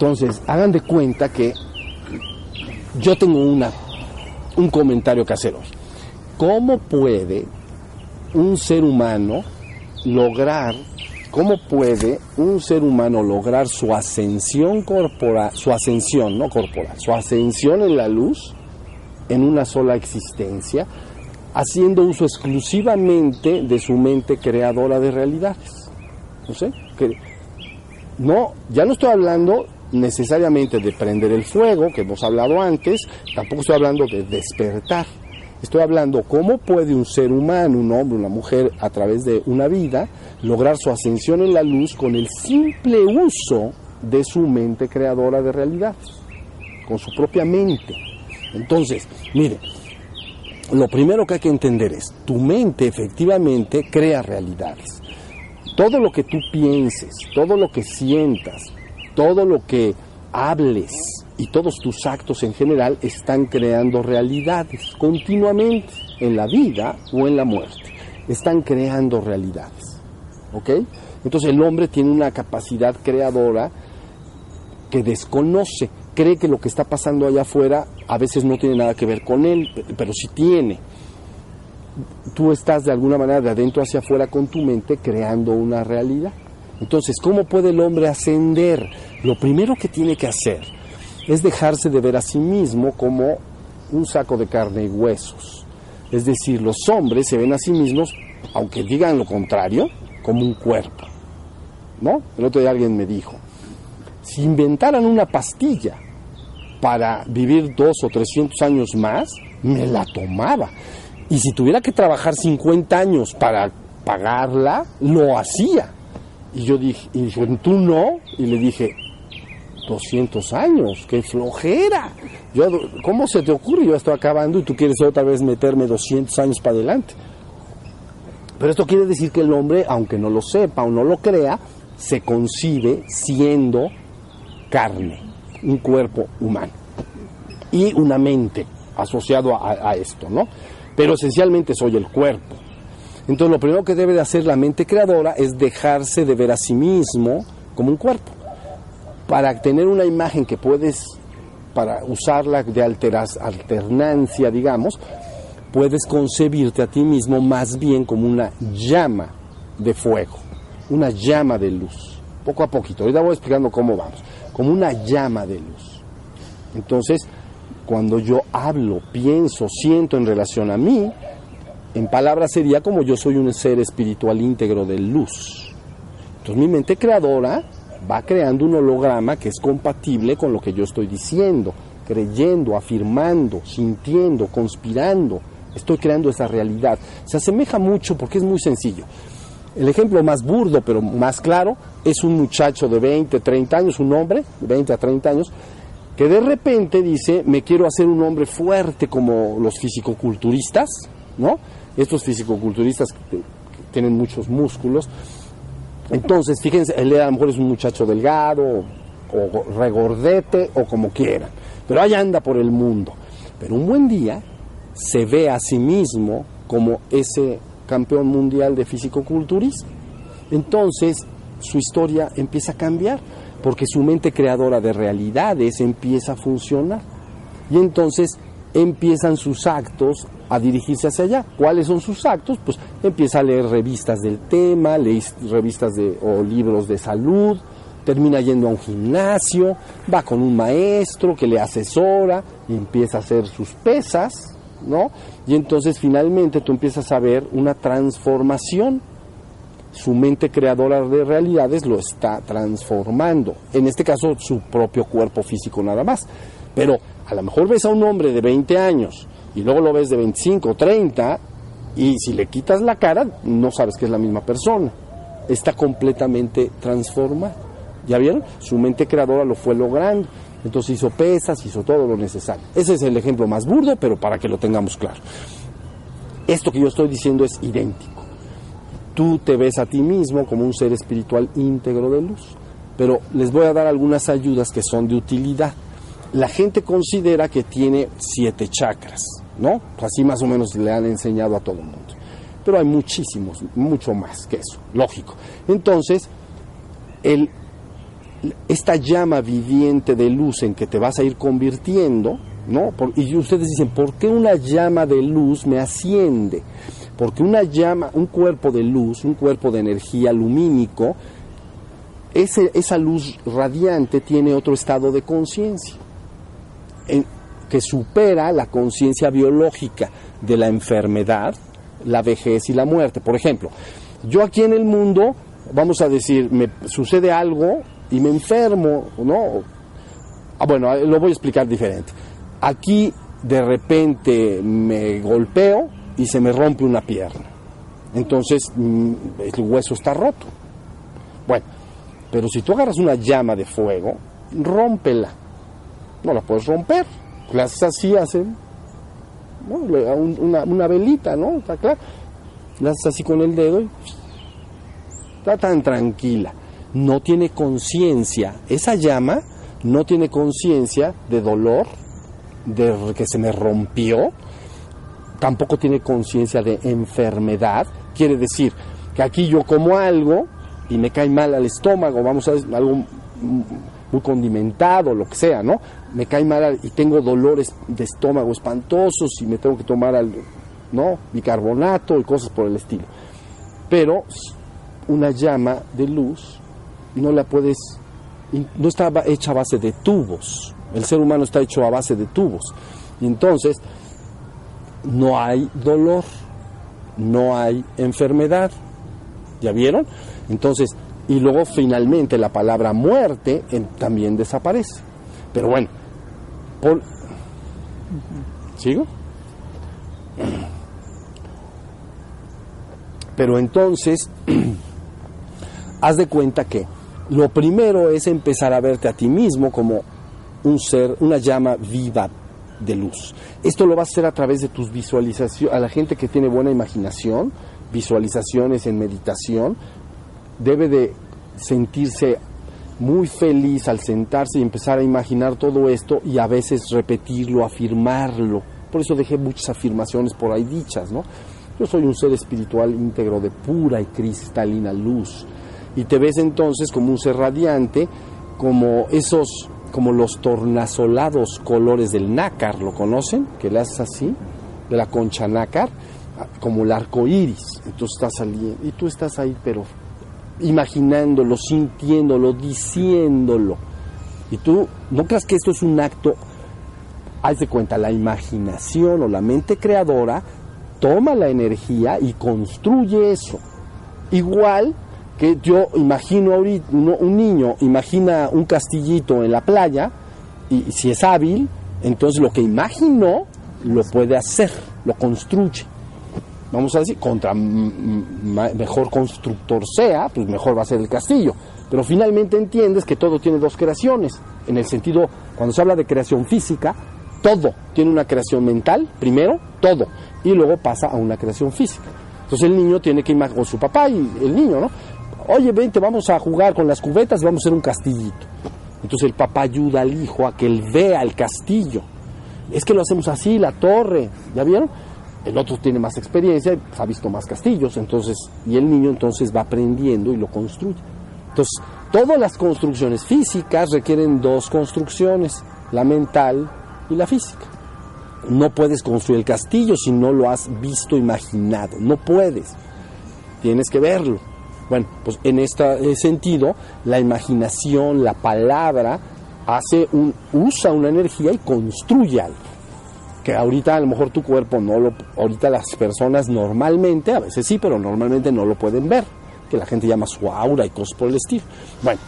Entonces, hagan de cuenta que yo tengo una, un comentario que hacer hoy. ¿Cómo puede un ser humano lograr, cómo puede un ser humano lograr su ascensión corporal, su ascensión, no corporal, su ascensión en la luz en una sola existencia, haciendo uso exclusivamente de su mente creadora de realidades? No sé, que no, ya no estoy hablando necesariamente de prender el fuego, que hemos hablado antes, tampoco estoy hablando de despertar. Estoy hablando cómo puede un ser humano, un hombre, una mujer, a través de una vida, lograr su ascensión en la luz con el simple uso de su mente creadora de realidades, con su propia mente. Entonces, mire, lo primero que hay que entender es, tu mente efectivamente crea realidades. Todo lo que tú pienses, todo lo que sientas, todo lo que hables y todos tus actos en general están creando realidades continuamente en la vida o en la muerte. Están creando realidades. ¿Ok? Entonces el hombre tiene una capacidad creadora que desconoce, cree que lo que está pasando allá afuera a veces no tiene nada que ver con él, pero sí tiene. Tú estás de alguna manera de adentro hacia afuera con tu mente creando una realidad. Entonces, ¿cómo puede el hombre ascender? Lo primero que tiene que hacer es dejarse de ver a sí mismo como un saco de carne y huesos. Es decir, los hombres se ven a sí mismos, aunque digan lo contrario, como un cuerpo. ¿No? El otro día alguien me dijo, si inventaran una pastilla para vivir dos o trescientos años más, me la tomaba. Y si tuviera que trabajar 50 años para pagarla, lo hacía. Y yo dije, y dijo, tú no. Y le dije, 200 años, qué flojera. Yo, ¿Cómo se te ocurre? Yo estoy acabando y tú quieres otra vez meterme 200 años para adelante. Pero esto quiere decir que el hombre, aunque no lo sepa o no lo crea, se concibe siendo carne, un cuerpo humano y una mente asociado a, a esto, ¿no? Pero esencialmente soy el cuerpo. Entonces lo primero que debe de hacer la mente creadora es dejarse de ver a sí mismo como un cuerpo. Para tener una imagen que puedes, para usarla de alteras, alternancia, digamos, puedes concebirte a ti mismo más bien como una llama de fuego, una llama de luz. Poco a poquito, ahorita voy explicando cómo vamos, como una llama de luz. Entonces, cuando yo hablo, pienso, siento en relación a mí, en palabras sería como yo soy un ser espiritual íntegro de luz. Entonces mi mente creadora va creando un holograma que es compatible con lo que yo estoy diciendo, creyendo, afirmando, sintiendo, conspirando. Estoy creando esa realidad. Se asemeja mucho porque es muy sencillo. El ejemplo más burdo, pero más claro, es un muchacho de 20, 30 años, un hombre de 20 a 30 años, que de repente dice, me quiero hacer un hombre fuerte como los fisicoculturistas, ¿no? Estos fisicoculturistas que tienen muchos músculos. Entonces, fíjense, él a lo mejor es un muchacho delgado o, regordete o como quieran, pero ahí anda por el mundo. Pero un buen día se ve a sí mismo como ese campeón mundial de fisicoculturismo. Entonces, su historia empieza a cambiar porque su mente creadora de realidades empieza a funcionar. Y entonces empiezan sus actos a dirigirse hacia allá. ¿Cuáles son sus actos? Pues empieza a leer revistas del tema, lee revistas de, o libros de salud, termina yendo a un gimnasio, va con un maestro que le asesora y empieza a hacer sus pesas, ¿no? Y entonces finalmente tú empiezas a ver una transformación. Su mente creadora de realidades lo está transformando. En este caso, su propio cuerpo físico nada más. Pero a lo mejor ves a un hombre de 20 años y luego lo ves de 25, 30 y si le quitas la cara no sabes que es la misma persona. Está completamente transformada. ¿Ya vieron? Su mente creadora lo fue logrando. Entonces hizo pesas, hizo todo lo necesario. Ese es el ejemplo más burdo, pero para que lo tengamos claro. Esto que yo estoy diciendo es idéntico. Tú te ves a ti mismo como un ser espiritual íntegro de luz. Pero les voy a dar algunas ayudas que son de utilidad la gente considera que tiene siete chakras, ¿no? Así más o menos le han enseñado a todo el mundo. Pero hay muchísimos, mucho más que eso, lógico. Entonces, el esta llama viviente de luz en que te vas a ir convirtiendo, ¿no? y ustedes dicen, ¿por qué una llama de luz me asciende? Porque una llama, un cuerpo de luz, un cuerpo de energía lumínico, ese, esa luz radiante tiene otro estado de conciencia que supera la conciencia biológica de la enfermedad, la vejez y la muerte. Por ejemplo, yo aquí en el mundo, vamos a decir, me sucede algo y me enfermo, ¿no? Ah, bueno, lo voy a explicar diferente. Aquí de repente me golpeo y se me rompe una pierna. Entonces mm, el hueso está roto. Bueno, pero si tú agarras una llama de fuego, rómpela. No la puedes romper la haces así, hacen una, una, velita, ¿no? Está claro. La haces así con el dedo y está tan tranquila. No tiene conciencia. Esa llama no tiene conciencia de dolor, de que se me rompió. Tampoco tiene conciencia de enfermedad. Quiere decir que aquí yo como algo y me cae mal al estómago, vamos a decir, algo muy condimentado, lo que sea, ¿no? Me cae mal y tengo dolores de estómago espantosos y me tengo que tomar al, ¿no? bicarbonato y cosas por el estilo. Pero una llama de luz no la puedes, no está hecha a base de tubos. El ser humano está hecho a base de tubos. Y entonces no hay dolor, no hay enfermedad. ¿Ya vieron? Entonces, y luego finalmente la palabra muerte también desaparece. Pero bueno, ¿sigo? Pero entonces, haz de cuenta que lo primero es empezar a verte a ti mismo como un ser, una llama viva de luz. Esto lo vas a hacer a través de tus visualizaciones, a la gente que tiene buena imaginación, visualizaciones en meditación, debe de sentirse muy feliz al sentarse y empezar a imaginar todo esto y a veces repetirlo, afirmarlo. Por eso dejé muchas afirmaciones por ahí dichas, ¿no? Yo soy un ser espiritual íntegro de pura y cristalina luz. Y te ves entonces como un ser radiante, como esos, como los tornasolados colores del nácar, ¿lo conocen? Que le haces así, de la concha nácar, como el arco iris. Entonces estás saliendo, y tú estás ahí, pero imaginándolo, sintiéndolo, diciéndolo. Y tú no creas que esto es un acto, haz de cuenta, la imaginación o la mente creadora toma la energía y construye eso. Igual que yo imagino ahorita, un niño imagina un castillito en la playa y si es hábil, entonces lo que imaginó lo puede hacer, lo construye vamos a decir, contra mejor constructor sea, pues mejor va a ser el castillo. Pero finalmente entiendes que todo tiene dos creaciones. En el sentido, cuando se habla de creación física, todo tiene una creación mental, primero, todo, y luego pasa a una creación física. Entonces el niño tiene que imaginar, con su papá y el niño, ¿no? Oye, vente, vamos a jugar con las cubetas vamos a hacer un castillito. Entonces el papá ayuda al hijo a que él vea el castillo. Es que lo hacemos así, la torre, ¿ya vieron? El otro tiene más experiencia, ha visto más castillos, entonces, y el niño entonces va aprendiendo y lo construye. Entonces, todas las construcciones físicas requieren dos construcciones, la mental y la física. No puedes construir el castillo si no lo has visto, imaginado, no puedes, tienes que verlo. Bueno, pues en este sentido, la imaginación, la palabra, hace un, usa una energía y construye algo que ahorita a lo mejor tu cuerpo no lo, ahorita las personas normalmente, a veces sí, pero normalmente no lo pueden ver, que la gente llama su aura y cosas por el estilo. Bueno,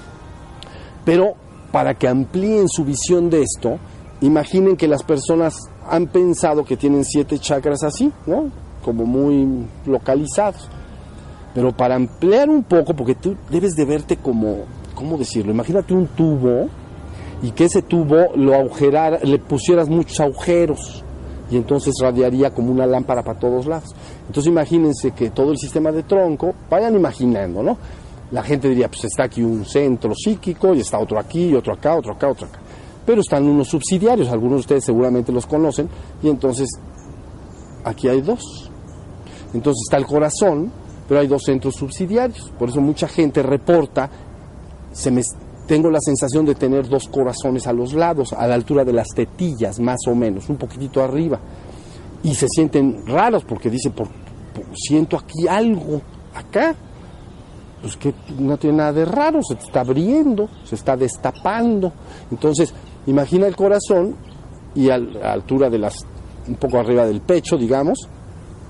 pero para que amplíen su visión de esto, imaginen que las personas han pensado que tienen siete chakras así, ¿no? Como muy localizados. Pero para ampliar un poco, porque tú debes de verte como, ¿cómo decirlo? Imagínate un tubo y que ese tubo lo agujerara, le pusieras muchos agujeros y entonces radiaría como una lámpara para todos lados. Entonces imagínense que todo el sistema de tronco, vayan imaginando, ¿no? La gente diría, pues está aquí un centro psíquico y está otro aquí, y otro acá, otro acá, otro acá. Pero están unos subsidiarios, algunos de ustedes seguramente los conocen, y entonces aquí hay dos. Entonces está el corazón, pero hay dos centros subsidiarios. Por eso mucha gente reporta, se me tengo la sensación de tener dos corazones a los lados, a la altura de las tetillas, más o menos, un poquitito arriba. Y se sienten raros porque dice, por, siento aquí algo, acá. Pues que no tiene nada de raro, se está abriendo, se está destapando. Entonces, imagina el corazón y a la altura de las, un poco arriba del pecho, digamos,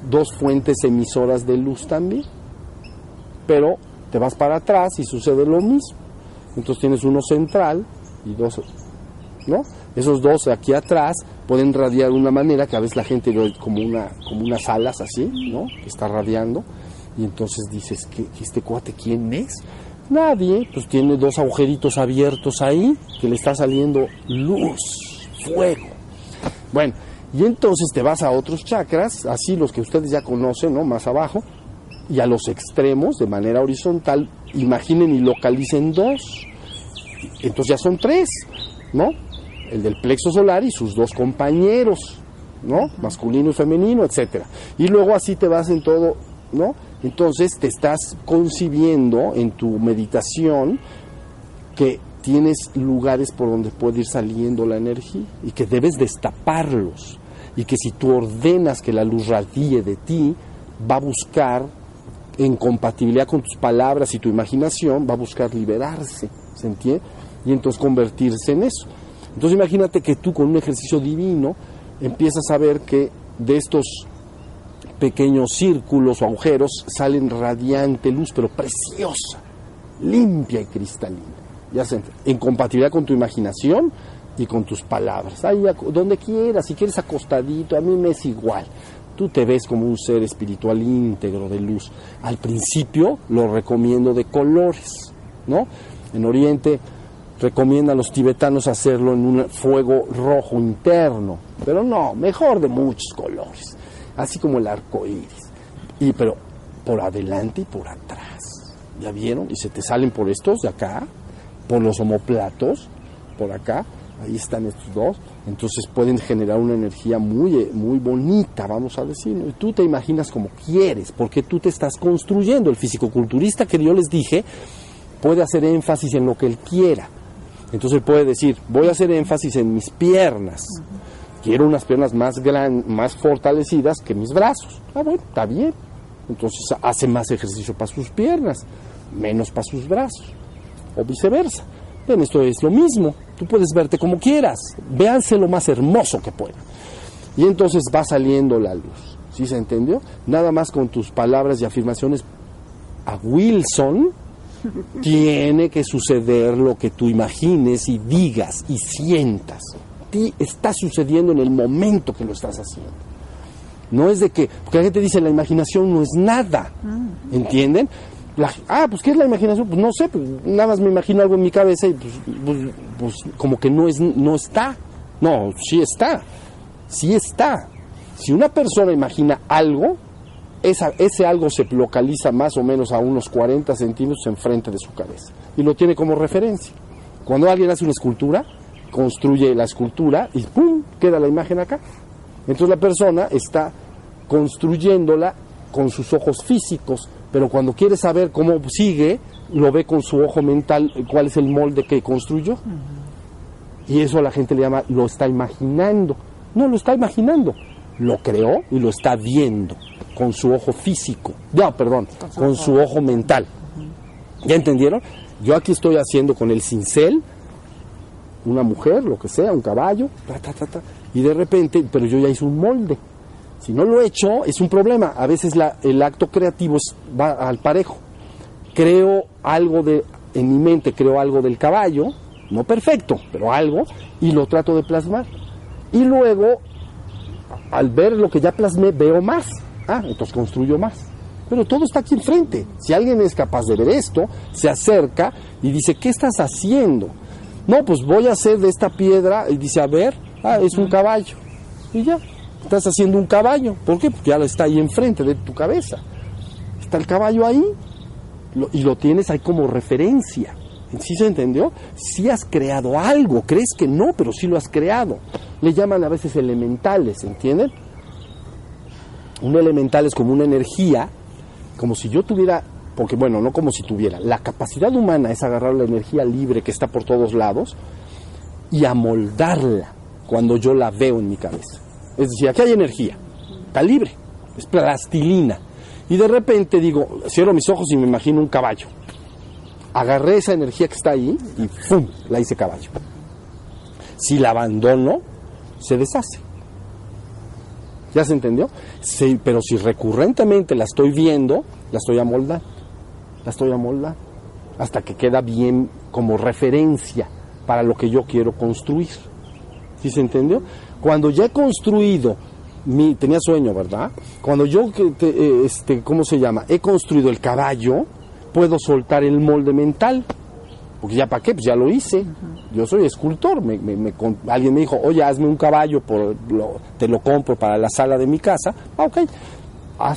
dos fuentes emisoras de luz también. Pero te vas para atrás y sucede lo mismo. Entonces tienes uno central y dos, ¿no? Esos dos aquí atrás pueden radiar de una manera que a veces la gente ve como, una, como unas alas así, ¿no? Que está radiando. Y entonces dices, ¿qué, este cuate quién es? Nadie, pues tiene dos agujeritos abiertos ahí que le está saliendo luz, fuego. Bueno, y entonces te vas a otros chakras, así los que ustedes ya conocen, ¿no? Más abajo, y a los extremos, de manera horizontal, imaginen y localicen dos. Entonces ya son tres, ¿no? El del plexo solar y sus dos compañeros, ¿no? Masculino y femenino, etcétera. Y luego así te vas en todo, ¿no? Entonces te estás concibiendo en tu meditación que tienes lugares por donde puede ir saliendo la energía y que debes destaparlos y que si tú ordenas que la luz radie de ti, va a buscar en compatibilidad con tus palabras y tu imaginación, va a buscar liberarse, ¿se entiende? Y entonces convertirse en eso. Entonces imagínate que tú con un ejercicio divino empiezas a ver que de estos pequeños círculos o agujeros salen radiante luz, pero preciosa, limpia y cristalina. Ya se, en compatibilidad con tu imaginación y con tus palabras. Ahí, donde quieras, si quieres acostadito, a mí me es igual tú te ves como un ser espiritual íntegro de luz. Al principio lo recomiendo de colores, ¿no? En Oriente recomiendan a los tibetanos hacerlo en un fuego rojo interno, pero no, mejor de muchos colores, así como el arco iris. Y pero por adelante y por atrás. ¿Ya vieron? Y se te salen por estos de acá, por los homoplatos, por acá, ahí están estos dos, entonces pueden generar una energía muy, eh, muy bonita, vamos a decir, y tú te imaginas como quieres, porque tú te estás construyendo. El fisicoculturista que yo les dije puede hacer énfasis en lo que él quiera. Entonces él puede decir, voy a hacer énfasis en mis piernas. Quiero unas piernas más gran, más fortalecidas que mis brazos. Ah, bueno, está bien. Entonces hace más ejercicio para sus piernas, menos para sus brazos, o viceversa. Bien, esto es lo mismo. Tú puedes verte como quieras. Véanse lo más hermoso que puedan. Y entonces va saliendo la luz. ¿Sí se entendió? Nada más con tus palabras y afirmaciones. A Wilson tiene que suceder lo que tú imagines y digas y sientas. A ti está sucediendo en el momento que lo estás haciendo. No es de que, porque la gente dice la imaginación no es nada, mm. Ah, pues ¿qué es la imaginación? Pues no sé, pues, nada más me imagino algo en mi cabeza y pues, pues, pues, como que no, es, no está. No, sí está, sí está. Si una persona imagina algo, esa, ese algo se localiza más o menos a unos 40 centímetros enfrente de su cabeza y lo tiene como referencia. Cuando alguien hace una escultura, construye la escultura y ¡pum! queda la imagen acá. Entonces la persona está construyéndola con sus ojos físicos, pero cuando quiere saber cómo sigue, lo ve con su ojo mental, cuál es el molde que construyó. Y eso la gente le llama, lo está imaginando. No lo está imaginando, lo creó y lo está viendo con su ojo físico. No, perdón, con su ojo mental. ¿Ya entendieron? Yo aquí estoy haciendo con el cincel una mujer, lo que sea, un caballo, y de repente, pero yo ya hice un molde. Si no lo he hecho, es un problema. A veces el acto creativo va al parejo. Creo algo de, en mi mente creo algo del caballo, no perfecto, pero algo, y lo trato de plasmar. Y luego, al ver lo que ya plasmé, veo más. Ah, entonces construyo más. Pero todo está aquí enfrente. Si alguien es capaz de ver esto, se acerca y dice, ¿qué estás haciendo? No, pues voy a hacer de esta piedra, y dice, a ver, ah, es un caballo. Y ya, Estás haciendo un caballo. ¿Por qué? Porque ya lo está ahí enfrente de tu cabeza. Está el caballo ahí y lo tienes ahí como referencia. ¿Sí se entendió? Si has creado algo, crees que no, pero sí lo has creado. Le llaman a veces elementales, ¿entienden? Un elemental es como una energía, como si yo tuviera porque bueno, no como si tuviera. La capacidad humana es agarrar la energía libre que está por todos lados y amoldarla cuando yo la veo en mi cabeza. Es decir, aquí hay energía, está libre, es plastilina. Y de repente digo, cierro mis ojos y me imagino un caballo. Agarré esa energía que está ahí y ¡fum! la hice caballo. Si la abandono, se deshace. ¿Ya se entendió? Sí, pero si recurrentemente la estoy viendo, la estoy amoldando. La estoy amoldando. Hasta que queda bien como referencia para lo que yo quiero construir. ¿Sí se entendió? Cuando ya he construido mi, tenía sueño, ¿verdad? Cuando yo, eh, este, ¿cómo se llama? He construido el caballo, puedo soltar el molde mental. Porque ya para qué, pues ya lo hice. Yo soy escultor. Me, alguien me dijo, oye, hazme un caballo, por te lo compro para la sala de mi casa. Ah, ok.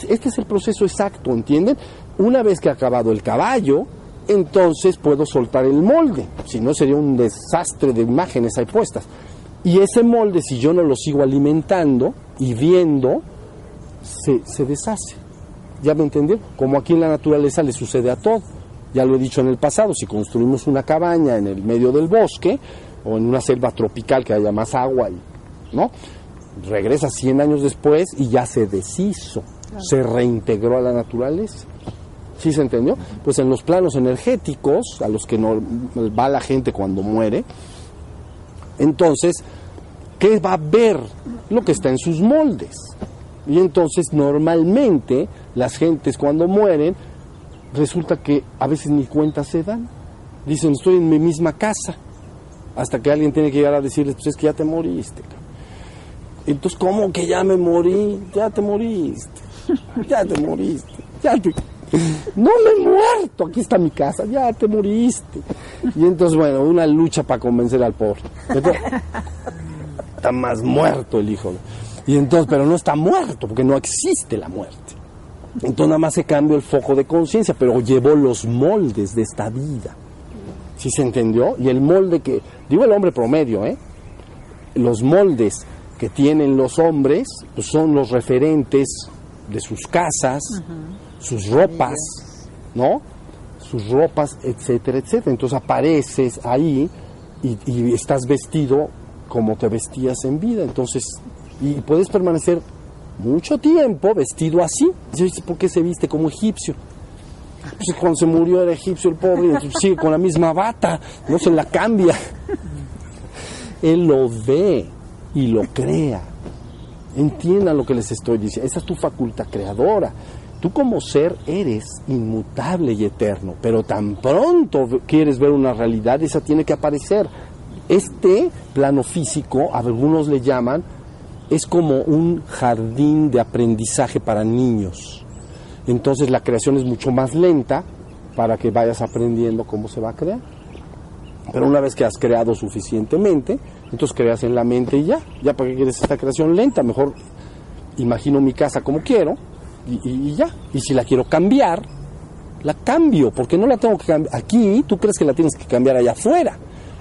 Este es el proceso exacto, ¿entienden? Una vez que ha acabado el caballo, entonces puedo soltar el molde. Si no, sería un desastre de imágenes ahí puestas. Y ese molde, si yo no lo sigo alimentando y viendo, se, se deshace. ¿Ya me entendió? Como aquí en la naturaleza le sucede a todo. Ya lo he dicho en el pasado, si construimos una cabaña en el medio del bosque o en una selva tropical que haya más agua, y, ¿no? Regresa 100 años después y ya se deshizo, se reintegró a la naturaleza. ¿Sí se entendió? Pues en los planos energéticos, a los que no, va la gente cuando muere, entonces, ¿qué va a ver? Lo que está en sus moldes. Y entonces normalmente las gentes cuando mueren resulta que a veces ni cuenta se dan. Dicen, estoy en mi misma casa. Hasta que alguien tiene que llegar a decirles, pues es que ya te moriste. Entonces, ¿cómo que ya me morí? Ya te moriste. Ya te moriste. Ya te... No me he muerto, aquí está mi casa, ya te moriste. Y entonces, bueno, una lucha para convencer al pobre. está más muerto el hijo. Y entonces, pero no está muerto, porque no existe la muerte. Entonces nada más se cambió el foco de conciencia, pero llevó los moldes de esta vida. ¿Sí se entendió? Y el molde que, digo el hombre promedio, ¿eh? Los moldes que tienen los hombres pues son los referentes de sus casas, sus ropas, ¿no? Sus ropas, etcétera, etcétera. Entonces apareces ahí y, y estás vestido como te vestías en vida. Entonces, y puedes permanecer mucho tiempo vestido así. ¿por qué se viste como egipcio? Pues cuando se murió era egipcio el pobre, sigue con la misma bata, no se la cambia. Él lo ve y lo crea. Entiendan lo que les estoy diciendo. Esa es tu facultad creadora. Tú como ser eres inmutable y eterno, pero tan pronto quieres ver una realidad, esa tiene que aparecer. Este plano físico, algunos le llaman es como un jardín de aprendizaje para niños. Entonces la creación es mucho más lenta para que vayas aprendiendo cómo se va a crear. Pero una vez que has creado suficientemente, entonces creas en la mente y ya. Ya para qué quieres esta creación lenta, mejor imagino mi casa como quiero y, ya. Y si la quiero cambiar, la cambio, porque no la tengo que cambiar. Aquí tú crees que la tienes que cambiar allá afuera.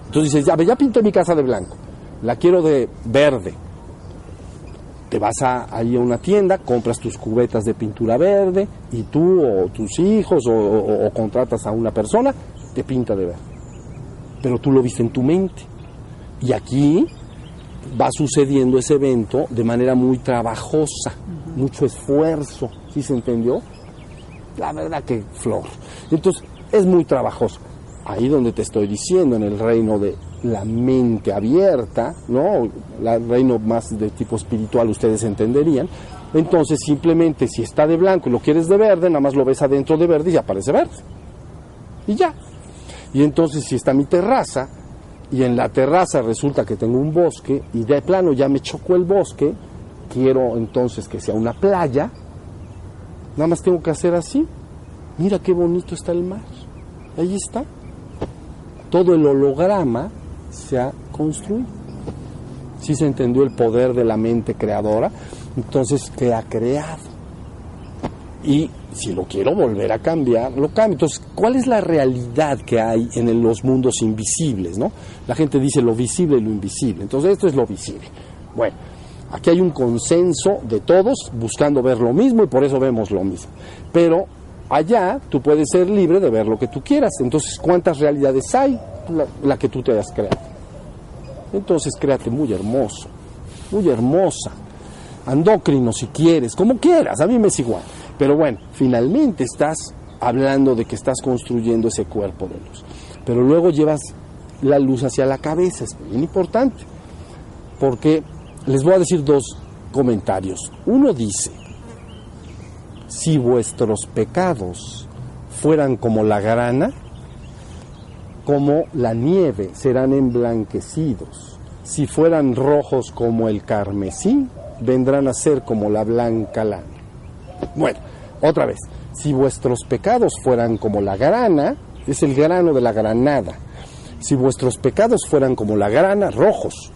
Entonces dices, ya, ya pinté mi casa de blanco, la quiero de verde te vas a, ahí a una tienda, compras tus cubetas de pintura verde y tú o tus hijos o, contratas a una persona, te pinta de verde. Pero tú lo viste en tu mente. Y aquí va sucediendo ese evento de manera muy trabajosa, mucho esfuerzo, ¿sí se entendió? La verdad que flor. Entonces, es muy trabajoso. Ahí donde te estoy diciendo, en el reino de la mente abierta, ¿no? El reino más de tipo espiritual ustedes entenderían. Entonces simplemente si está de blanco y lo quieres de verde, nada más lo ves adentro de verde y aparece verde. Y ya. Y entonces si está mi terraza y en la terraza resulta que tengo un bosque y de plano ya me chocó el bosque, quiero entonces que sea una playa, nada más tengo que hacer así. Mira qué bonito está el mar. Ahí está. Todo el holograma se ha construido. Si se entendió el poder de la mente creadora, entonces que ha creado. Y si lo quiero volver a cambiar, lo cambio. Entonces, ¿cuál es la realidad que hay en los mundos invisibles? ¿no? La gente dice lo visible y lo invisible. Entonces, esto es lo visible. Bueno, aquí hay un consenso de todos buscando ver lo mismo y por eso vemos lo mismo. Pero allá tú puedes ser libre de ver lo que tú quieras. Entonces, ¿cuántas realidades hay? La, que tú te hayas creado. Entonces, créate muy hermoso, muy hermosa, andócrino si quieres, como quieras, a mí me es igual. Pero bueno, finalmente estás hablando de que estás construyendo ese cuerpo de luz. Pero luego llevas la luz hacia la cabeza, es bien importante. Porque les voy a decir dos comentarios. Uno dice, si vuestros pecados fueran como la grana, como la nieve serán emblanquecidos. Si fueran rojos como el carmesí, vendrán a ser como la blanca lana. Bueno, otra vez, si vuestros pecados fueran como la grana, es el grano de la granada. Si vuestros pecados fueran como la grana, rojos,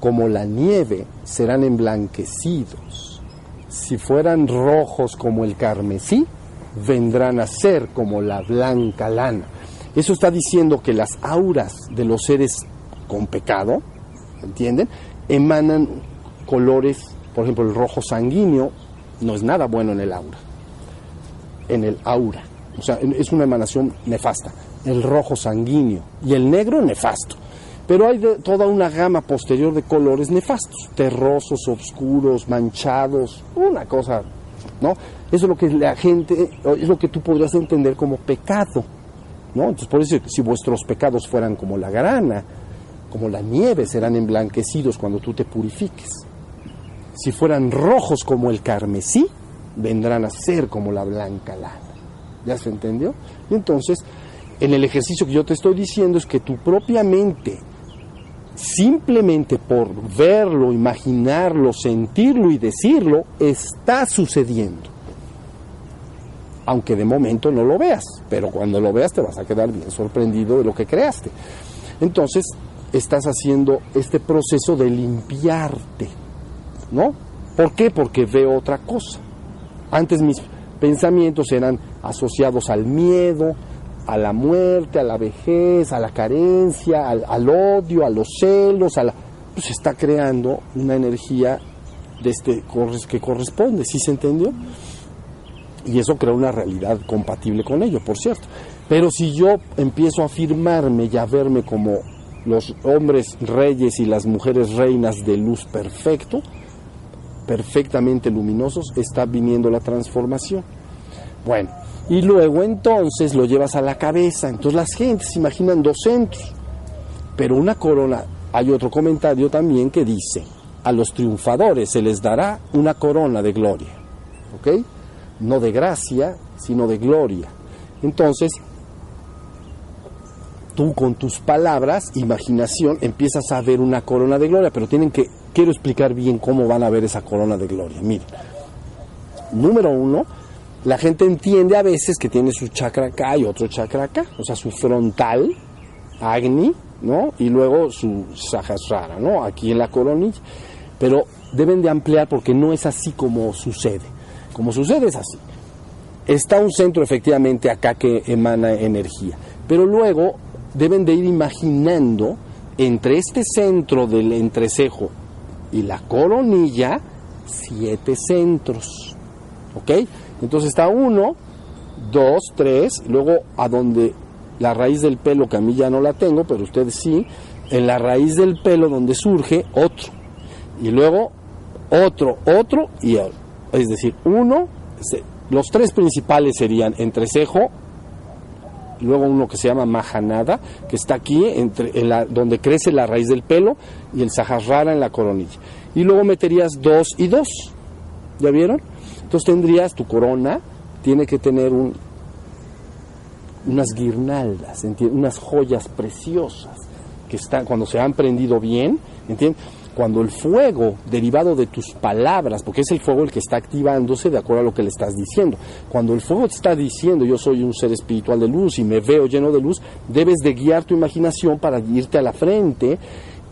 como la nieve, serán emblanquecidos. Si fueran rojos como el carmesí, vendrán a ser como la blanca lana. Eso está diciendo que las auras de los seres con pecado, ¿entienden? Emanan colores, por ejemplo, el rojo sanguíneo no es nada bueno en el aura. En el aura. O sea, es una emanación nefasta. El rojo sanguíneo y el negro nefasto. Pero hay toda una gama posterior de colores nefastos, terrosos, oscuros, manchados, una cosa, ¿no? Eso es lo que la gente, es lo que tú podrías entender como pecado, ¿no? Entonces, por eso, si vuestros pecados fueran como la grana, como la nieve, serán emblanquecidos cuando tú te purifiques. Si fueran rojos como el carmesí, vendrán a ser como la blanca lana. ¿Ya se entendió? Y entonces, en el ejercicio que yo te estoy diciendo es que tu propia mente simplemente por verlo, imaginarlo, sentirlo y decirlo, está sucediendo. Aunque de momento no lo veas, pero cuando lo veas te vas a quedar bien sorprendido de lo que creaste. Entonces, estás haciendo este proceso de limpiarte, ¿no? ¿Por qué? Porque veo otra cosa. Antes mis pensamientos eran asociados al miedo, a la muerte, a la vejez, a la carencia, al, odio, a los celos, a la, pues está creando una energía de este que corresponde, ¿sí se entendió? Y eso crea una realidad compatible con ello, por cierto. Pero si yo empiezo a afirmarme y a verme como los hombres reyes y las mujeres reinas de luz perfecto, perfectamente luminosos, está viniendo la transformación. Bueno, y luego entonces lo llevas a la cabeza. Entonces las gentes se imaginan dos centros. Pero una corona, hay otro comentario también que dice, a los triunfadores se les dará una corona de gloria. ¿Ok? No de gracia, sino de gloria. Entonces, tú con tus palabras, imaginación, empiezas a ver una corona de gloria, pero tienen que, quiero explicar bien cómo van a ver esa corona de gloria. Miren, número uno, la gente entiende a veces que tiene su chakra acá y otro chakra acá, o sea, su frontal, Agni, ¿no? Y luego su Sahasrara, ¿no? Aquí en la coronilla. Pero deben de ampliar porque no es así como sucede. Como sucede es así. Está un centro efectivamente acá que emana energía, pero luego deben de ir imaginando entre este centro del entrecejo y la coronilla siete centros. ¿Ok? Entonces está uno, dos, tres, luego a donde la raíz del pelo, que a mí ya no la tengo, pero ustedes sí, en la raíz del pelo donde surge otro. Y luego otro, otro y. Es decir, uno, los tres principales serían entrecejo, luego uno que se llama majanada, que está aquí, entre, donde crece la raíz del pelo, y el saharrara en la coronilla. Y luego meterías dos y dos. ¿Ya vieron? Entonces tendrías tu corona, tiene que tener un, unas guirnaldas, unas joyas preciosas que están cuando se han prendido bien, ¿entiendes? Cuando el fuego derivado de tus palabras, porque es el fuego el que está activándose de acuerdo a lo que le estás diciendo, cuando el fuego te está diciendo yo soy un ser espiritual de luz y me veo lleno de luz, debes de guiar tu imaginación para irte a la frente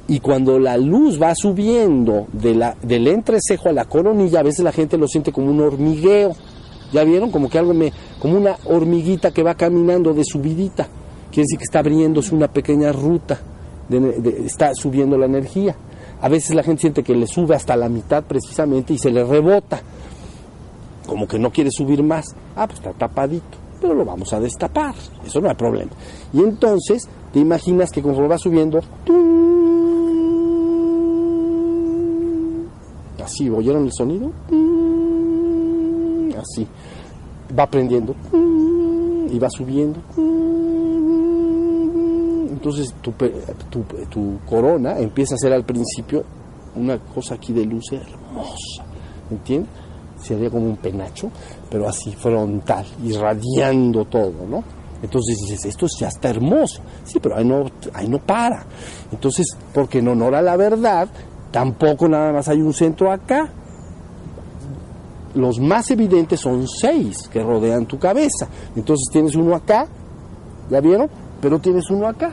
y cuando la luz va subiendo de la, del entrecejo a la coronilla, a veces la gente lo siente como un hormigueo. ¿Ya vieron? Como que algo me, como una hormiguita que va caminando de subidita. Quiere decir que está abriéndose una pequeña ruta, está subiendo la energía. A veces la gente siente que le sube hasta la mitad precisamente y se le rebota. como que no quiere subir más. Ah, pues está tapadito, pero lo vamos a destapar, eso no hay problema. Y entonces te imaginas que conforme va subiendo, así, ¿oyeron el sonido? Así, va prendiendo y va subiendo. Entonces tu, tu, tu corona empieza a ser al principio una cosa aquí de luz hermosa, ¿entiendes? Sería como un penacho, pero así frontal, irradiando todo, ¿no? Entonces dices, esto ya está hermoso, sí, pero ahí no, ahí no para. Entonces, porque en honor a la verdad, tampoco nada más hay un centro acá. Los más evidentes son seis que rodean tu cabeza. Entonces tienes uno acá, ¿ya vieron? Pero tienes uno acá.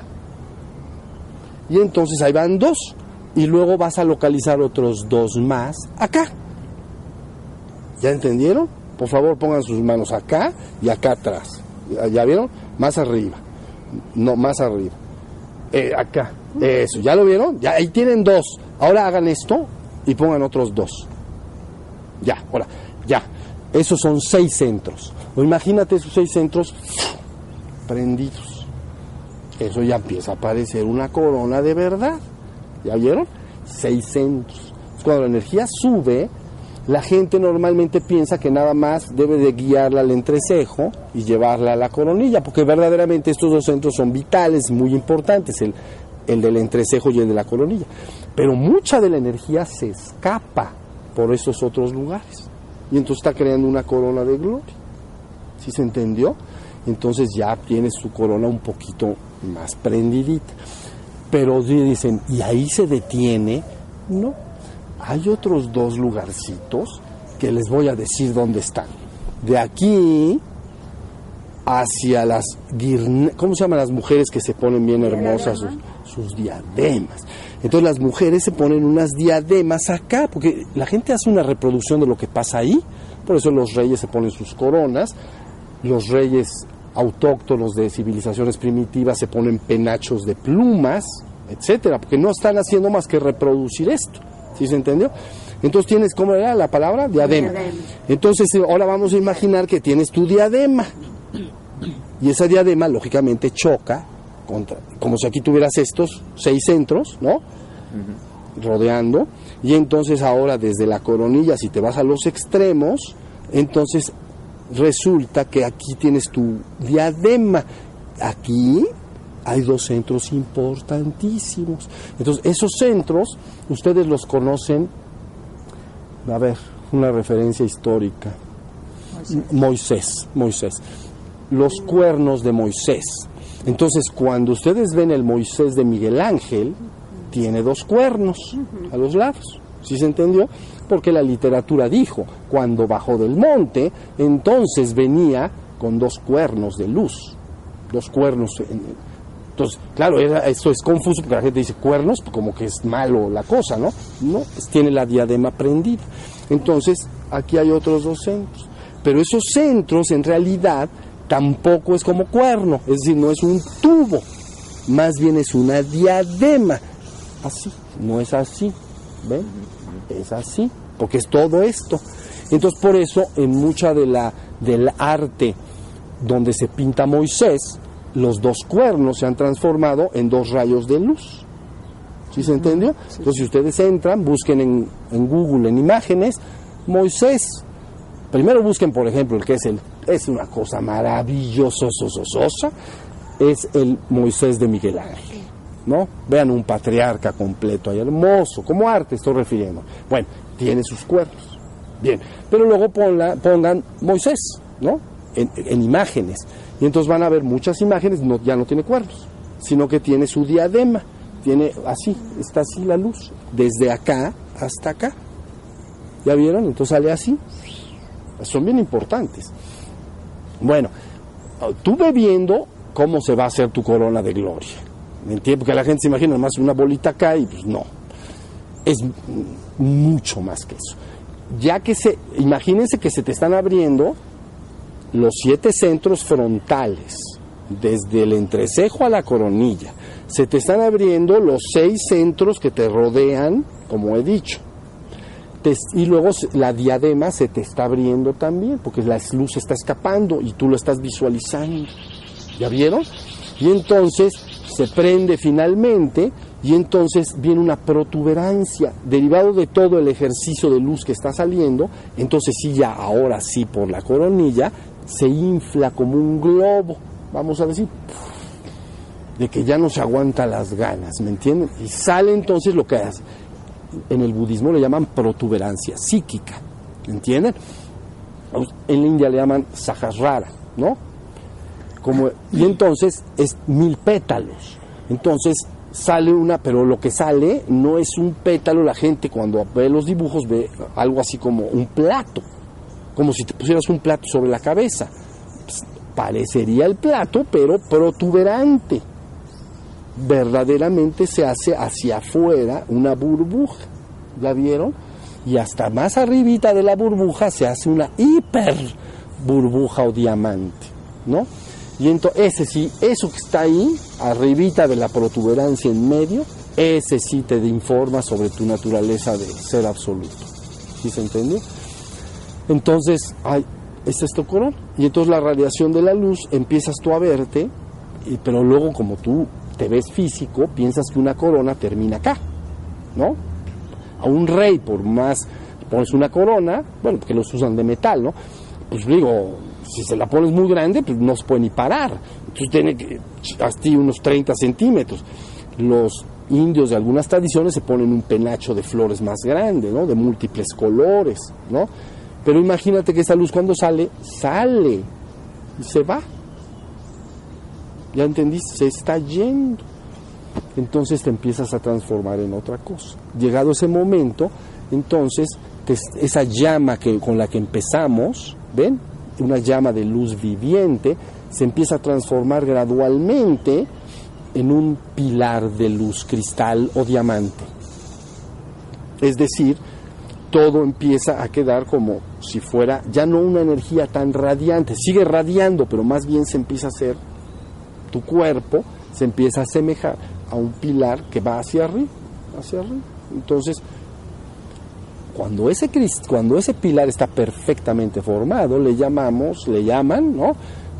Y entonces ahí van dos y luego vas a localizar otros dos más acá. ¿Ya entendieron? Por favor pongan sus manos acá y acá atrás. ¿Ya vieron? Más arriba. No, más arriba. Eh, acá. Eso, ¿ya lo vieron? Ahí tienen dos. Ahora hagan esto y pongan otros dos. Ya, ahora, ya. Esos son seis centros. O imagínate esos seis centros prendidos. Eso ya empieza a parecer una corona de verdad. ¿Ya vieron? Seis centros. Cuando la energía sube, la gente normalmente piensa que nada más debe de guiarla al entrecejo y llevarla a la coronilla, porque verdaderamente estos dos centros son vitales, muy importantes, el, el del entrecejo y el de la coronilla. Pero mucha de la energía se escapa por esos otros lugares. Y entonces está creando una corona de gloria. ¿Sí se entendió? Entonces ya tiene su corona un poquito más prendidita pero dicen, ¿y ahí se detiene? No, hay otros dos lugarcitos que les voy a decir dónde están. De aquí hacia las ¿cómo se llaman las mujeres que se ponen bien hermosas sus, diademas? Entonces las mujeres se ponen unas diademas acá, porque la gente hace una reproducción de lo que pasa ahí, por eso los reyes se ponen sus coronas, los reyes autóctonos de civilizaciones primitivas se ponen penachos de plumas, etcétera, porque no están haciendo más que reproducir esto. ¿Sí se entendió? Entonces tienes, ¿cómo era la palabra? Diadema. Entonces ahora vamos a imaginar que tienes tu diadema. Y esa diadema lógicamente choca contra, como si aquí tuvieras estos seis centros, ¿no? Rodeando. Y entonces ahora desde la coronilla, si te vas a los extremos, entonces resulta que aquí tienes tu diadema. Aquí hay dos centros importantísimos. Entonces, esos centros, ustedes los conocen, a ver, una referencia histórica. Moisés, Moisés. Los cuernos de Moisés. Entonces, cuando ustedes ven el Moisés de Miguel Ángel, tiene dos cuernos a los lados. ¿Sí se entendió? porque la literatura dijo, cuando bajó del monte, entonces venía con dos cuernos de luz, dos cuernos. Entonces, claro, esto es confuso porque la gente dice cuernos, como que es malo la cosa, ¿no? No, tiene la diadema prendida. Entonces, aquí hay otros dos centros. Pero esos centros en realidad tampoco es como cuerno, es decir, no es un tubo, más bien es una diadema. Así, no es así, ¿ven? Es así porque es todo esto. Entonces por eso en mucha de la del arte donde se pinta Moisés, los dos cuernos se han transformado en dos rayos de luz. ¿Sí se entendió? Entonces si ustedes entran, busquen en, en Google en imágenes Moisés. Primero busquen, por ejemplo, el que es el es una cosa maravillosa, es el Moisés de Miguel Ángel. ¿No? Vean un patriarca completo ahí, hermoso, como arte estoy refiriendo. Bueno, tiene sus cuernos. Bien, pero luego pongan Moisés, ¿no? En, imágenes. Y entonces van a ver muchas imágenes, no, ya no tiene cuernos, sino que tiene su diadema. Tiene así, está así la luz, desde acá hasta acá. ¿Ya vieron? Entonces sale así. Son bien importantes. Bueno, tú ve viendo cómo se va a hacer tu corona de gloria. ¿Me entiendes? Porque la gente se imagina más una bolita acá y pues no. Es mucho más que eso. Ya que se, imagínense que se te están abriendo los siete centros frontales, desde el entrecejo a la coronilla. Se te están abriendo los seis centros que te rodean, como he dicho. Y luego la diadema se te está abriendo también, porque la luz está escapando y tú lo estás visualizando. ¿Ya vieron? Y entonces se prende finalmente y entonces viene una protuberancia derivado de todo el ejercicio de luz que está saliendo, entonces sí ya ahora sí por la coronilla se infla como un globo, vamos a decir, de que ya no se aguanta las ganas, ¿me entienden? Y sale entonces lo que hace, en el budismo le llaman protuberancia psíquica, ¿entienden? En la India le llaman sahasrara, ¿no? Como, y entonces es mil pétalos. Entonces sale una, pero lo que sale no es un pétalo, la gente cuando ve los dibujos ve algo así como un plato, como si te pusieras un plato sobre la cabeza. Pues, parecería el plato, pero protuberante. Verdaderamente se hace hacia afuera una burbuja. ¿La vieron? Y hasta más arribita de la burbuja se hace una hiper burbuja o diamante, ¿no? Y entonces, ese sí, eso que está ahí, arribita de la protuberancia en medio, ese sí te informa sobre tu naturaleza de ser absoluto. ¿Sí se entiende? Entonces, hay, es esto corona. Y entonces la radiación de la luz empiezas tú a verte, y, pero luego como tú te ves físico, piensas que una corona termina acá, ¿no? A un rey, por más pones una corona, bueno, porque los usan de metal, ¿no? Pues digo, si se la pones muy grande, pues no se puede ni parar. Entonces tiene que, hasta unos 30 centímetros. Los indios de algunas tradiciones se ponen un penacho de flores más grande, ¿no? De múltiples colores, ¿no? Pero imagínate que esa luz cuando sale, sale y se va. ¿Ya entendiste? Se está yendo. Entonces te empiezas a transformar en otra cosa. Llegado ese momento, entonces esa llama que, con la que empezamos, ¿ven? una llama de luz viviente, se empieza a transformar gradualmente en un pilar de luz cristal o diamante. Es decir, todo empieza a quedar como si fuera ya no una energía tan radiante, sigue radiando, pero más bien se empieza a hacer, tu cuerpo se empieza a asemejar a un pilar que va hacia arriba, hacia arriba. Entonces, cuando ese, cuando ese pilar está perfectamente formado, le llamamos, le llaman, ¿no?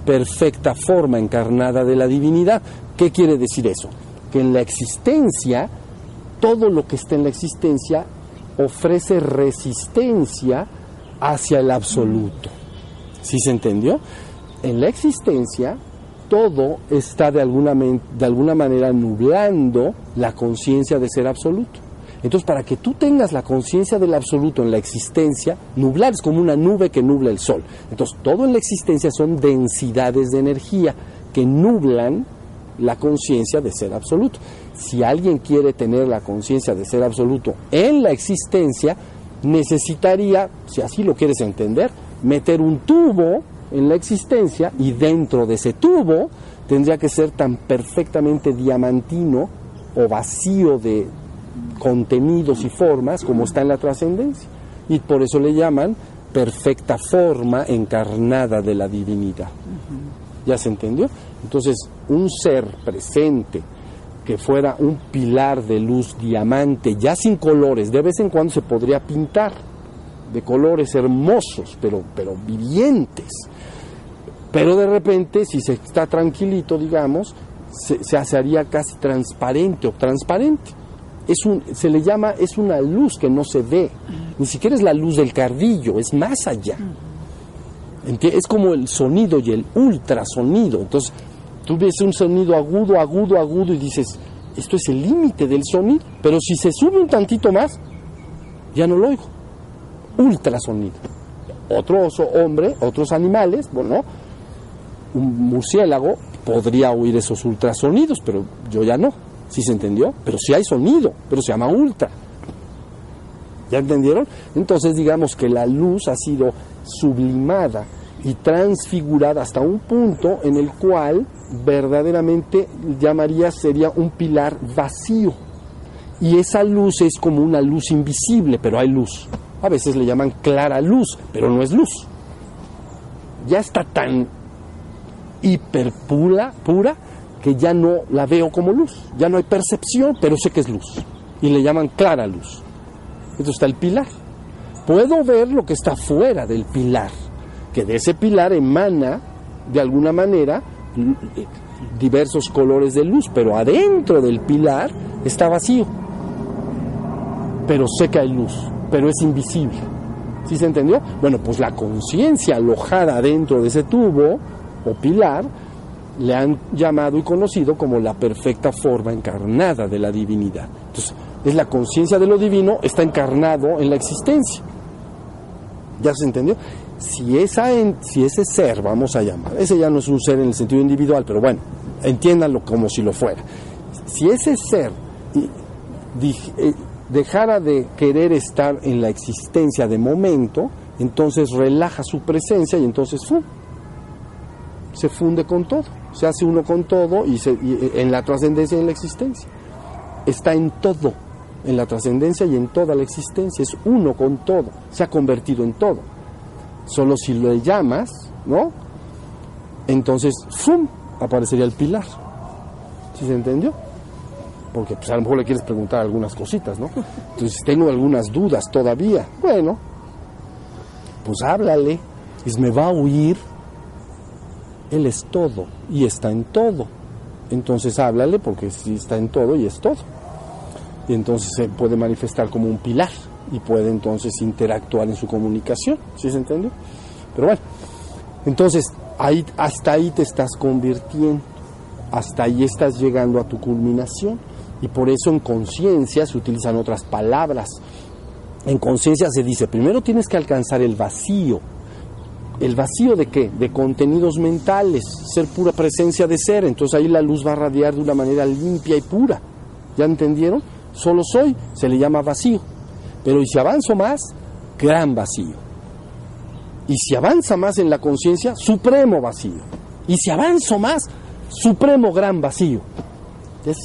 Perfecta forma encarnada de la divinidad. ¿Qué quiere decir eso? Que en la existencia, todo lo que está en la existencia ofrece resistencia hacia el absoluto. ¿Sí se entendió? En la existencia, todo está de alguna, de alguna manera nublando la conciencia de ser absoluto. Entonces, para que tú tengas la conciencia del absoluto en la existencia, nublar es como una nube que nubla el sol. Entonces, todo en la existencia son densidades de energía que nublan la conciencia de ser absoluto. Si alguien quiere tener la conciencia de ser absoluto en la existencia, necesitaría, si así lo quieres entender, meter un tubo en la existencia y dentro de ese tubo tendría que ser tan perfectamente diamantino o vacío de, contenidos y formas como está en la trascendencia. Y por eso le llaman perfecta forma encarnada de la divinidad. ¿Ya se entendió? Entonces, un ser presente que fuera un pilar de luz diamante, ya sin colores, de vez en cuando se podría pintar de colores hermosos, pero, pero vivientes. Pero de repente, si se está tranquilito, digamos, se, se haría casi transparente o transparente es un, se le llama, es una luz que no se ve, ni siquiera es la luz del cardillo, es más allá. Es como el sonido y el ultrasonido. Entonces, tú ves un sonido agudo, agudo, agudo y dices, esto es el límite del sonido, pero si se sube un tantito más, ya no lo oigo. Ultrasonido. Otro oso, hombre, otros animales, bueno, un murciélago podría oír esos ultrasonidos, pero yo ya no. ¿Sí se entendió? Pero sí hay sonido, pero se llama ultra. ¿Ya entendieron? Entonces digamos que la luz ha sido sublimada y transfigurada hasta un punto en el cual verdaderamente llamaría sería un pilar vacío. Y esa luz es como una luz invisible, pero hay luz. A veces le llaman clara luz, pero no es luz. Ya está tan hiperpura pura que ya no la veo como luz, ya no hay percepción, pero sé que es luz. Y le llaman clara luz. Entonces está el pilar. puedo ver lo que está fuera del pilar, que de ese pilar emana de alguna manera diversos colores de luz, pero adentro del pilar está vacío. Pero sé que hay luz, pero es invisible. ¿Sí se entendió? Bueno, pues la conciencia alojada dentro de ese tubo o pilar le han llamado y conocido como la perfecta forma encarnada de la divinidad. Entonces, es la conciencia de lo divino, está encarnado en la existencia. ¿Ya se entendió? Si, esa si ese ser, vamos a llamar, ese ya no es un ser en el sentido individual, pero bueno, entiéndanlo como si lo fuera. Si ese ser eh, dejara de querer estar en la existencia de momento, entonces relaja su presencia y entonces se funde con todo, se hace uno con todo y, se, y en la trascendencia y en la existencia. Está en todo, en la trascendencia y en toda la existencia, es uno con todo, se ha convertido en todo. Solo si lo llamas, ¿no? Entonces, ¡fum! aparecería el pilar. ¿Sí se entendió? Porque pues, a lo mejor le quieres preguntar algunas cositas, ¿no? Entonces tengo algunas dudas todavía. Bueno, pues háblale. Y me va a oír. Él es todo y está en todo. Entonces háblale porque si está en todo y es todo. Y entonces se puede manifestar como un pilar y puede entonces interactuar en su comunicación. ¿Sí se entendió? Pero bueno, entonces ahí, hasta ahí te estás convirtiendo, hasta ahí estás llegando a tu culminación. Y por eso en conciencia se utilizan otras palabras. En conciencia se dice, primero tienes que alcanzar el vacío. ¿El vacío de qué? De contenidos mentales, ser pura presencia de ser. Entonces ahí la luz va a radiar de una manera limpia y pura. ¿Ya entendieron? Solo soy, se le llama vacío. Pero y si avanzo más, gran vacío. Y si avanza más en la conciencia, supremo vacío. Y si avanzo más, supremo gran vacío. Es,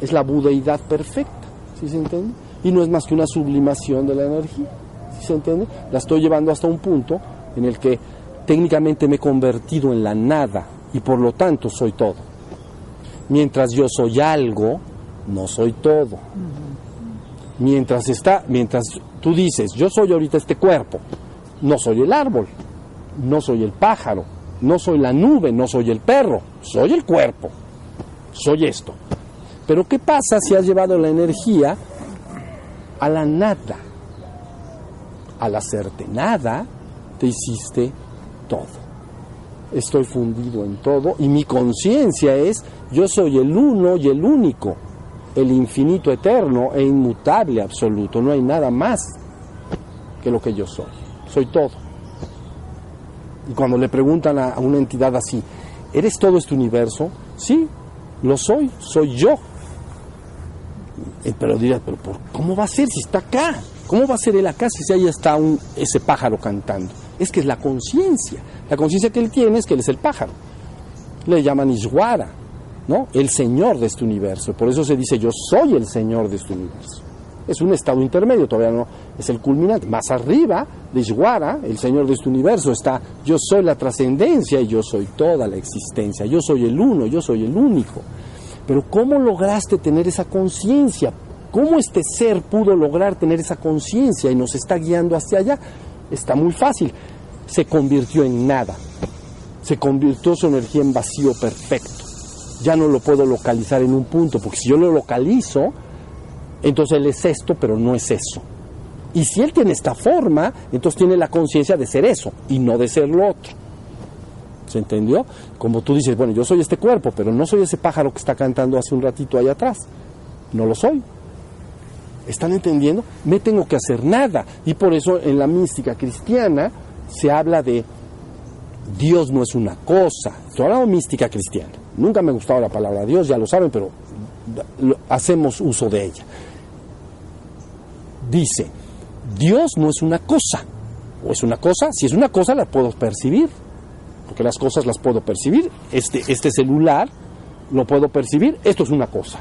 es la budeidad perfecta, ¿sí se entiende? Y no es más que una sublimación de la energía, ¿sí se entiende? La estoy llevando hasta un punto en el que técnicamente me he convertido en la nada y por lo tanto soy todo. Mientras yo soy algo, no soy todo. Mientras está, mientras tú dices, yo soy ahorita este cuerpo, no soy el árbol, no soy el pájaro, no soy la nube, no soy el perro, soy el cuerpo, soy esto. Pero ¿qué pasa si has llevado la energía a la nada? Al hacerte nada, te hiciste todo. Estoy fundido en todo y mi conciencia es, yo soy el uno y el único, el infinito eterno e inmutable absoluto. No hay nada más que lo que yo soy soy todo. Y cuando le preguntan a, una entidad así, ¿eres todo este universo? Sí, lo soy, soy yo. Eh, pero dirás, ¿pero por, cómo va a ser si está acá? ¿Cómo va a ser él acá si ahí está un, ese pájaro cantando? Es que es la conciencia. La conciencia que él tiene es que él es el pájaro. Le llaman Ishwara, ¿no? El señor de este universo. Por eso se dice, yo soy el señor de este universo es un estado intermedio, todavía no es el culminante. Más arriba de Ishwara, el Señor de este universo, está yo soy la trascendencia y yo soy toda la existencia, yo soy el uno, yo soy el único. Pero ¿cómo lograste tener esa conciencia? ¿Cómo este ser pudo lograr tener esa conciencia y nos está guiando hacia allá? Está muy fácil. Se convirtió en nada. Se convirtió su energía en vacío perfecto. Ya no lo puedo localizar en un punto, porque si yo lo localizo, entonces él es esto, pero no es eso. Y si él tiene esta forma, entonces tiene la conciencia de ser eso y no de ser lo otro. ¿Se entendió? Como tú dices, bueno, yo soy este cuerpo, pero no soy ese pájaro que está cantando hace un ratito ahí atrás. No lo soy. ¿Están entendiendo? Me tengo que hacer nada. Y por eso en la mística cristiana se habla de Dios no es una cosa. Estoy hablando mística cristiana. Nunca me ha gustado la palabra Dios, ya lo saben, pero hacemos uso de ella. Dice, Dios no es una cosa. ¿O es una cosa? Si es una cosa la puedo percibir, porque las cosas las puedo percibir. Este, este celular lo puedo percibir, esto es una cosa.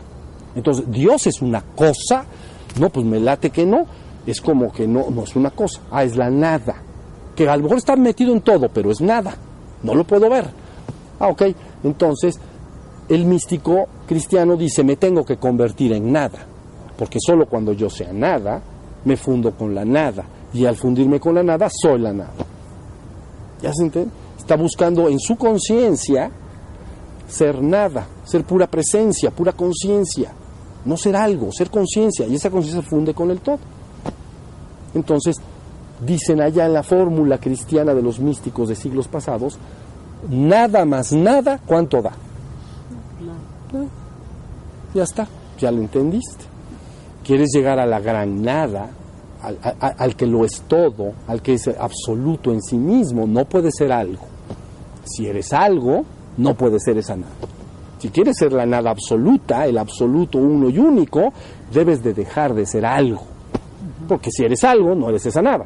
Entonces, Dios es una cosa, no, pues me late que no, es como que no, no es una cosa, ah, es la nada, que a lo mejor está metido en todo, pero es nada, no lo puedo ver. Ah, ok, entonces el místico cristiano dice, me tengo que convertir en nada, porque solo cuando yo sea nada, me fundo con la nada. Y al fundirme con la nada, soy la nada. ¿Ya se entiende? Está buscando en su conciencia ser nada, ser pura presencia, pura conciencia. No ser algo, ser conciencia. Y esa conciencia funde con el todo. Entonces, dicen allá en la fórmula cristiana de los místicos de siglos pasados, nada más nada, ¿cuánto da? Ya está, ya lo entendiste. Quieres llegar a la gran nada, al, al, que lo es todo, al que es absoluto en sí mismo, no puede ser algo. Si eres algo, no puede ser esa nada. Si quieres ser la nada absoluta, el absoluto uno y único, debes de dejar de ser algo. Porque si eres algo, no eres esa nada.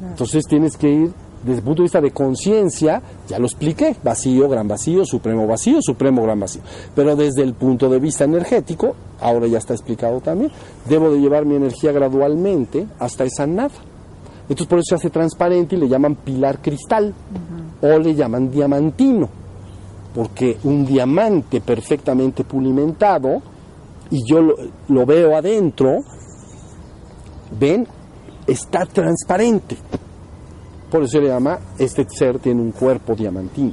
Entonces tienes que ir desde el punto de vista de conciencia, ya lo expliqué, vacío, gran vacío, supremo vacío, supremo gran vacío. Pero desde el punto de vista energético, ahora ya está explicado también, debo de llevar mi energía gradualmente hasta esa nada. Entonces por eso se hace transparente y le llaman pilar cristal o le llaman diamantino, porque un diamante perfectamente pulimentado, y yo lo, veo adentro, ven, está transparente. Por eso se le llama, este ser tiene un cuerpo diamantino.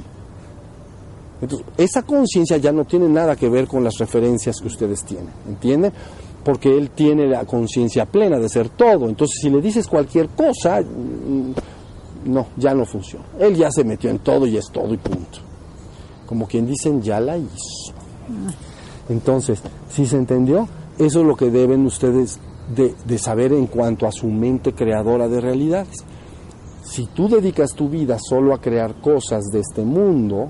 Entonces, esa conciencia ya no tiene nada que ver con las referencias que ustedes tienen, ¿entienden? Porque él tiene la conciencia plena de ser todo. Entonces, si le dices cualquier cosa, mm, no, ya no funciona. Él ya se metió en todo y es todo y punto. Como quien dicen, ya la hizo. Entonces, si se entendió, eso es lo que deben ustedes de, de saber en cuanto a su mente creadora de realidades si tú dedicas tu vida solo a crear cosas de este mundo,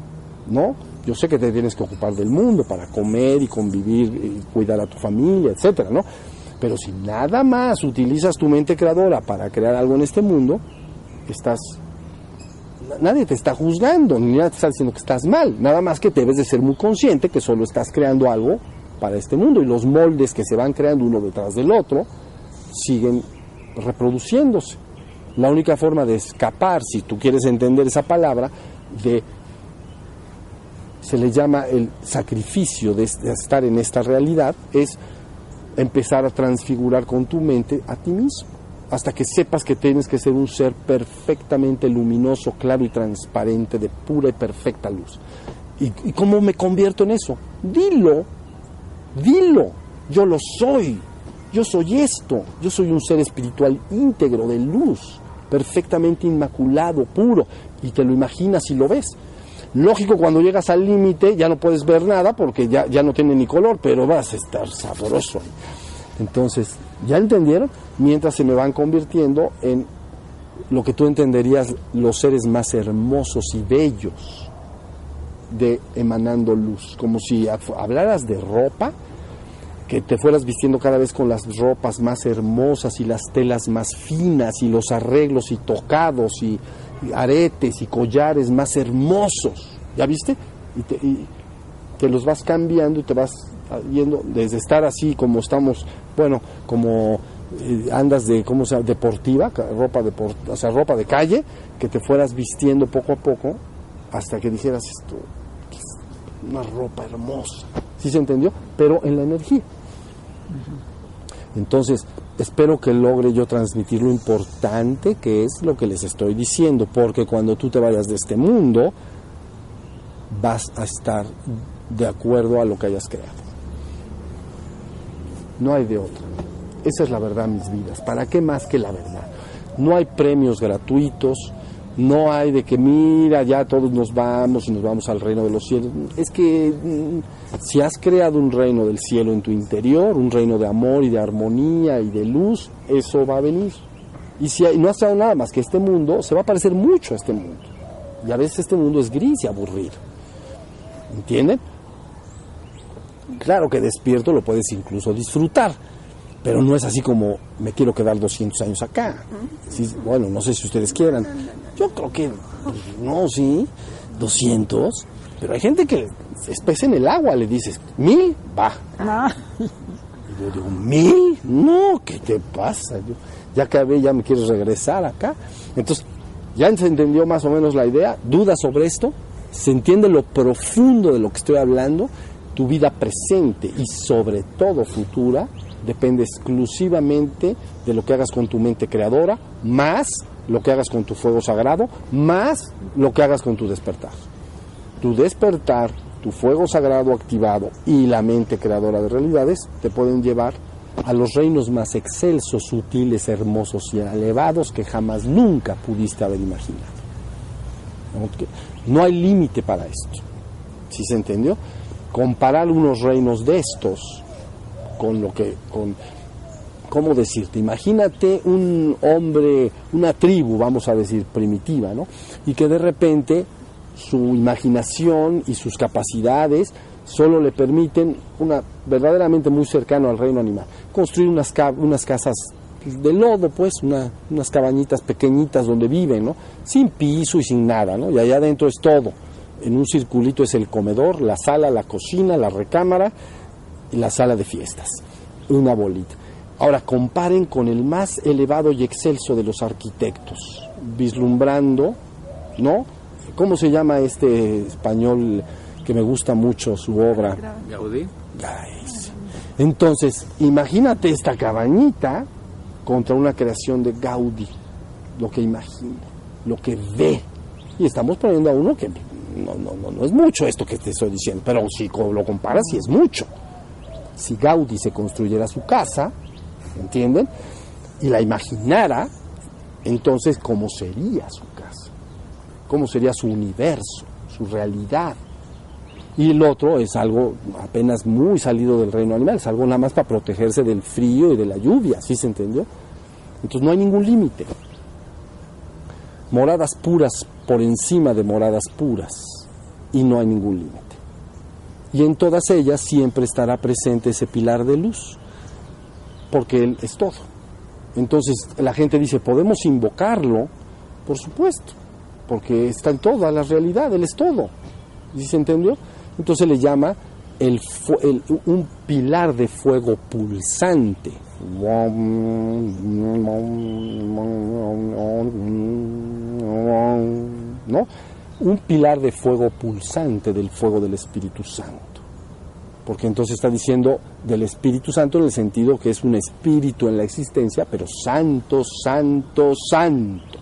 ¿no? Yo sé que te tienes que ocupar del mundo para comer y convivir y cuidar a tu familia, etcétera, ¿no? Pero si nada más utilizas tu mente creadora para crear algo en este mundo, estás nadie te está juzgando, ni nadie te está diciendo que estás mal, nada más que debes de ser muy consciente que solo estás creando algo para este mundo y los moldes que se van creando uno detrás del otro siguen reproduciéndose. La única forma de escapar, si tú quieres entender esa palabra, de se le llama el sacrificio de, estar en esta realidad, es empezar a transfigurar con tu mente a ti mismo, hasta que sepas que tienes que ser un ser perfectamente luminoso, claro y transparente, de pura y perfecta luz. ¿Y, y cómo me convierto en eso? Dilo, dilo, yo lo soy, yo soy esto, yo soy un ser espiritual íntegro de luz, perfectamente inmaculado, puro, y te lo imaginas y lo ves. Lógico, cuando llegas al límite ya no puedes ver nada porque ya, ya no tiene ni color, pero vas a estar sabroso. Entonces, ¿ya entendieron? Mientras se me van convirtiendo en lo que tú entenderías los seres más hermosos y bellos de emanando luz, como si hablaras de ropa, que te fueras vistiendo cada vez con las ropas más hermosas y las telas más finas y los arreglos y tocados y, aretes y collares más hermosos, ¿ya viste? Y te, te, los vas cambiando y te vas yendo desde estar así como estamos, bueno, como eh, andas de, ¿cómo se llama? Deportiva, ropa, de, o sea, ropa de calle, que te fueras vistiendo poco a poco hasta que dijeras esto, una ropa hermosa. ¿Sí se entendió? Pero en la energía. Entonces, espero que logre yo transmitir lo importante que es lo que les estoy diciendo, porque cuando tú te vayas de este mundo, vas a estar de acuerdo a lo que hayas creado. No hay de otra. Esa es la verdad, mis vidas. ¿Para qué más que la verdad? No hay premios gratuitos, no hay de que mira, ya todos nos vamos y nos vamos al reino de los cielos. Es que mm, si has creado un reino del cielo en tu interior, un reino de amor y de armonía y de luz, eso va a venir. Y si no has creado nada más que este mundo, se va a parecer mucho a este mundo. Y a veces este mundo es gris y aburrido. ¿Entienden? Claro que despierto lo puedes incluso disfrutar, pero no es así como me quiero quedar 200 años acá. bueno, no sé si ustedes quieran. Yo creo que pues, no, sí, 200. Pero hay gente que es pez en el agua, le dices, mil, va. Y yo digo, mil, no, ¿qué te pasa? Yo, ya acabé, ya me quieres regresar acá. Entonces, ya se entendió más o menos la idea, duda sobre esto, se entiende lo profundo de lo que estoy hablando, tu vida presente y sobre todo futura depende exclusivamente de lo que hagas con tu mente creadora, más lo que hagas con tu fuego sagrado, más lo que hagas con tu despertar. Tu despertar, tu fuego sagrado activado y la mente creadora de realidades te pueden llevar a los reinos más excelsos, sutiles, hermosos y elevados que jamás nunca pudiste haber imaginado. No hay límite para esto. ¿Sí se entendió? Comparar unos reinos de estos con lo que, con, ¿cómo decirte? Imagínate un hombre, una tribu, vamos a decir, primitiva, ¿no? Y que de repente su imaginación y sus capacidades solo le permiten una verdaderamente muy cercano al reino animal construir unas, unas casas de lodo pues unas cabañitas pequeñitas donde viven no sin piso y sin nada no y allá adentro es todo en un circulito es el comedor la sala la cocina la recámara y la sala de fiestas una bolita ahora comparen con el más elevado y excelso de los arquitectos vislumbrando no cómo se llama este español que me gusta mucho su obra. Gaudí. Entonces, imagínate esta cabañita contra una creación de Gaudí, lo que imagina, lo que ve. Y estamos poniendo a uno que no, no, no, no es mucho esto que te estoy diciendo, pero si lo comparas, sí es mucho. Si Gaudí se construyera su casa, ¿entienden? Y la imaginara, entonces, ¿cómo sería su casa? ¿Cómo sería su universo, su realidad? y el otro es algo apenas muy salido del reino animal, es algo nada más para protegerse del frío y de la lluvia, ¿sí se entendió? Entonces no hay ningún límite. Moradas puras por encima de moradas puras y no hay ningún límite. Y en todas ellas siempre estará presente ese pilar de luz, porque Él es todo. Entonces la gente dice, podemos invocarlo, por supuesto, porque está en toda la realidad, Él es todo. ¿Sí se entendió? Entonces le llama el, un pilar de fuego pulsante. ¿No? Un pilar de fuego pulsante del fuego del Espíritu Santo. Porque entonces está diciendo del Espíritu Santo en el sentido que es un espíritu en la existencia, pero santo, santo, santo.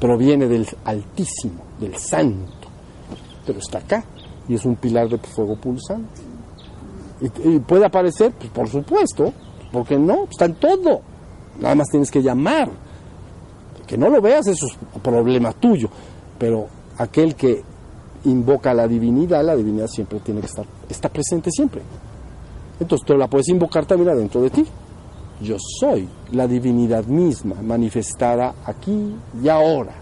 Proviene del Altísimo, del Santo. Pero está acá, y es un pilar de fuego pulsante. Y, puede aparecer, pues por supuesto, porque no, está en todo. Nada más tienes que llamar. Que no lo veas, eso es problema tuyo. Pero aquel que invoca la divinidad, la divinidad siempre tiene que estar, está presente siempre. Entonces tú la puedes invocar también adentro de ti. Yo soy la divinidad misma manifestada aquí y ahora.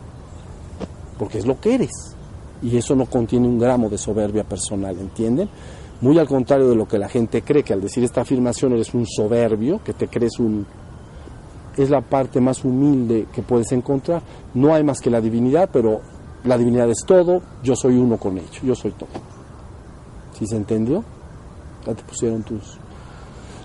Porque es lo que eres y eso no contiene un gramo de soberbia personal, ¿entienden? Muy al contrario de lo que la gente cree, que al decir esta afirmación eres un soberbio, que te crees un... es la parte más humilde que puedes encontrar. No hay más que la divinidad, pero la divinidad es todo, yo soy uno con ello, yo soy todo. ¿Sí se entendió? Ya te pusieron tus...